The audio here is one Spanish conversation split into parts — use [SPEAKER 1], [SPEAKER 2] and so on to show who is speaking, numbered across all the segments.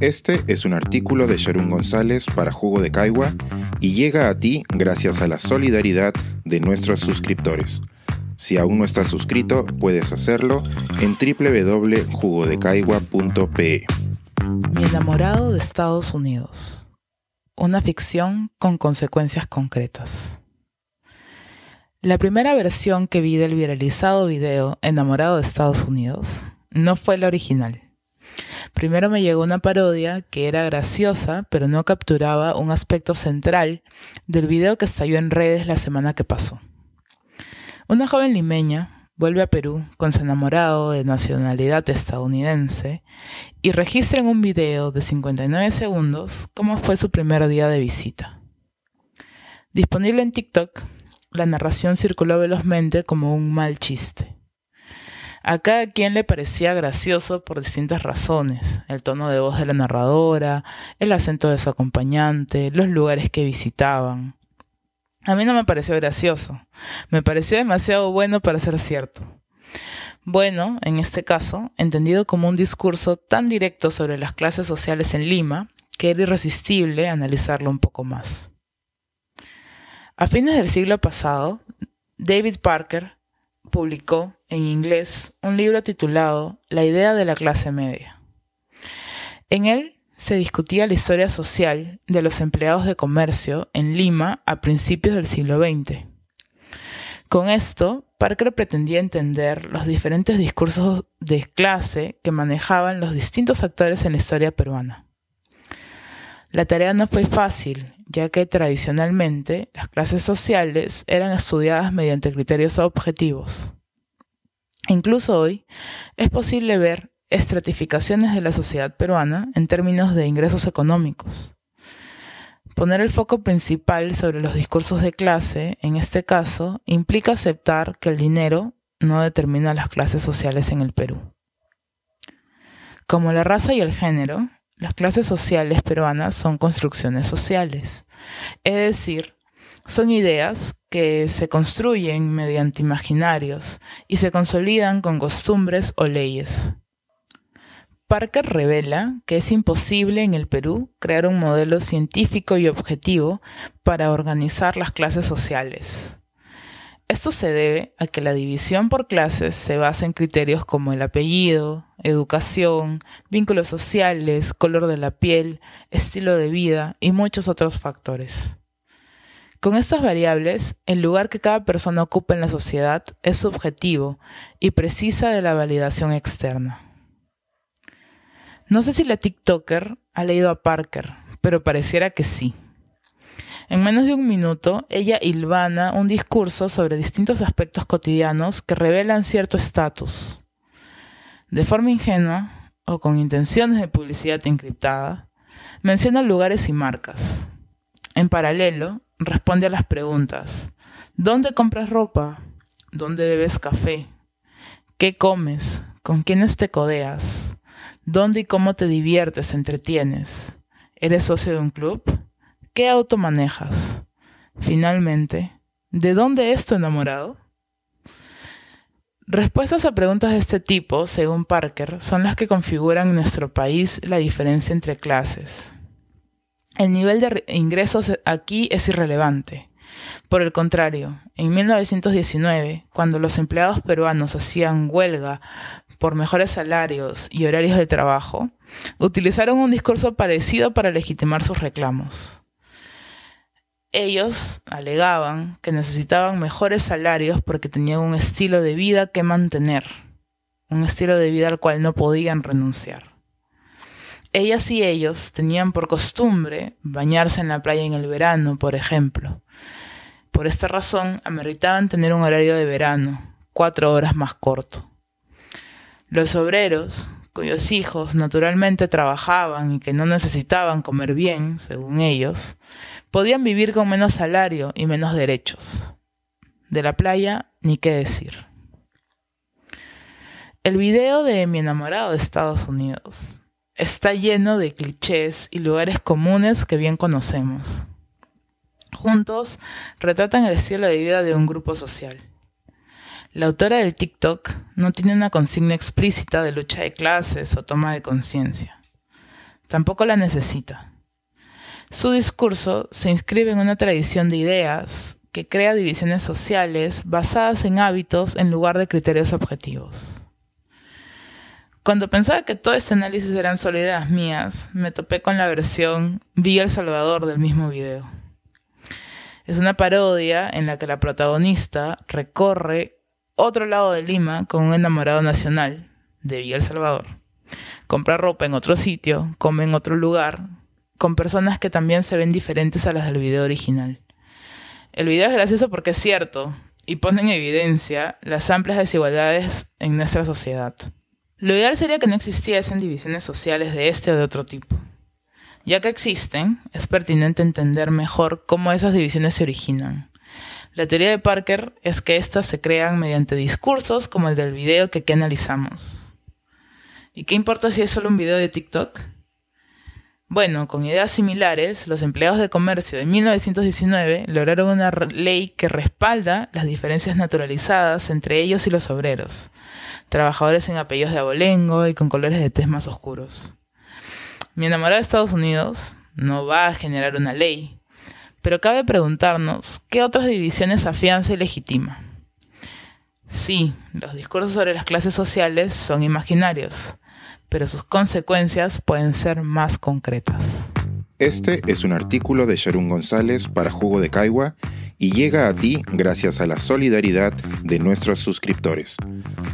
[SPEAKER 1] Este es un artículo de Sharon González para Jugo de Caigua y llega a ti gracias a la solidaridad de nuestros suscriptores. Si aún no estás suscrito, puedes hacerlo en www.jugodecaigua.pe.
[SPEAKER 2] Mi enamorado de Estados Unidos. Una ficción con consecuencias concretas. La primera versión que vi del viralizado video Enamorado de Estados Unidos no fue la original. Primero me llegó una parodia que era graciosa, pero no capturaba un aspecto central del video que estalló en redes la semana que pasó. Una joven limeña vuelve a Perú con su enamorado de nacionalidad estadounidense y registra en un video de 59 segundos cómo fue su primer día de visita. Disponible en TikTok, la narración circuló velozmente como un mal chiste. A cada quien le parecía gracioso por distintas razones, el tono de voz de la narradora, el acento de su acompañante, los lugares que visitaban. A mí no me pareció gracioso, me pareció demasiado bueno para ser cierto. Bueno, en este caso, entendido como un discurso tan directo sobre las clases sociales en Lima, que era irresistible analizarlo un poco más. A fines del siglo pasado, David Parker publicó en inglés un libro titulado La idea de la clase media. En él se discutía la historia social de los empleados de comercio en Lima a principios del siglo XX. Con esto, Parker pretendía entender los diferentes discursos de clase que manejaban los distintos actores en la historia peruana. La tarea no fue fácil, ya que tradicionalmente las clases sociales eran estudiadas mediante criterios objetivos. Incluso hoy es posible ver estratificaciones de la sociedad peruana en términos de ingresos económicos. Poner el foco principal sobre los discursos de clase, en este caso, implica aceptar que el dinero no determina las clases sociales en el Perú. Como la raza y el género, las clases sociales peruanas son construcciones sociales, es decir, son ideas que se construyen mediante imaginarios y se consolidan con costumbres o leyes. Parker revela que es imposible en el Perú crear un modelo científico y objetivo para organizar las clases sociales. Esto se debe a que la división por clases se basa en criterios como el apellido, educación, vínculos sociales, color de la piel, estilo de vida y muchos otros factores. Con estas variables, el lugar que cada persona ocupa en la sociedad es subjetivo y precisa de la validación externa. No sé si la TikToker ha leído a Parker, pero pareciera que sí. En menos de un minuto, ella hilvana un discurso sobre distintos aspectos cotidianos que revelan cierto estatus. De forma ingenua, o con intenciones de publicidad encriptada, menciona lugares y marcas. En paralelo, responde a las preguntas. ¿Dónde compras ropa? ¿Dónde bebes café? ¿Qué comes? ¿Con quiénes te codeas? ¿Dónde y cómo te diviertes, entretienes? ¿Eres socio de un club? ¿Qué auto manejas? Finalmente, ¿de dónde es tu enamorado? Respuestas a preguntas de este tipo, según Parker, son las que configuran en nuestro país la diferencia entre clases. El nivel de ingresos aquí es irrelevante. Por el contrario, en 1919, cuando los empleados peruanos hacían huelga por mejores salarios y horarios de trabajo, utilizaron un discurso parecido para legitimar sus reclamos. Ellos alegaban que necesitaban mejores salarios porque tenían un estilo de vida que mantener, un estilo de vida al cual no podían renunciar. Ellas y ellos tenían por costumbre bañarse en la playa en el verano, por ejemplo. Por esta razón, ameritaban tener un horario de verano, cuatro horas más corto. Los obreros, cuyos hijos naturalmente trabajaban y que no necesitaban comer bien, según ellos, podían vivir con menos salario y menos derechos. De la playa, ni qué decir. El video de Mi enamorado de Estados Unidos está lleno de clichés y lugares comunes que bien conocemos. Juntos retratan el estilo de vida de un grupo social. La autora del TikTok no tiene una consigna explícita de lucha de clases o toma de conciencia. tampoco la necesita. Su discurso se inscribe en una tradición de ideas que crea divisiones sociales basadas en hábitos en lugar de criterios objetivos. Cuando pensaba que todo este análisis eran solo mías, me topé con la versión Vi El Salvador del mismo video. Es una parodia en la que la protagonista recorre otro lado de Lima con un enamorado nacional de Villa El Salvador. Compra ropa en otro sitio, come en otro lugar, con personas que también se ven diferentes a las del video original. El video es gracioso porque es cierto y pone en evidencia las amplias desigualdades en nuestra sociedad. Lo ideal sería que no existiesen divisiones sociales de este o de otro tipo. Ya que existen, es pertinente entender mejor cómo esas divisiones se originan. La teoría de Parker es que éstas se crean mediante discursos como el del video que aquí analizamos. ¿Y qué importa si es solo un video de TikTok? Bueno, con ideas similares, los empleados de comercio de 1919 lograron una ley que respalda las diferencias naturalizadas entre ellos y los obreros, trabajadores en apellidos de abolengo y con colores de tez más oscuros. Mi enamorado de Estados Unidos no va a generar una ley, pero cabe preguntarnos qué otras divisiones afianza y legitima. Sí, los discursos sobre las clases sociales son imaginarios, pero sus consecuencias pueden ser más concretas.
[SPEAKER 1] Este es un artículo de Sharon González para Jugo de Caigua y llega a ti gracias a la solidaridad de nuestros suscriptores.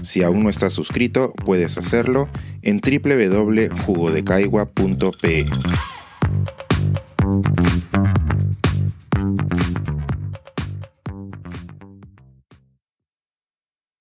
[SPEAKER 1] Si aún no estás suscrito, puedes hacerlo en www.jugodecaigua.pe.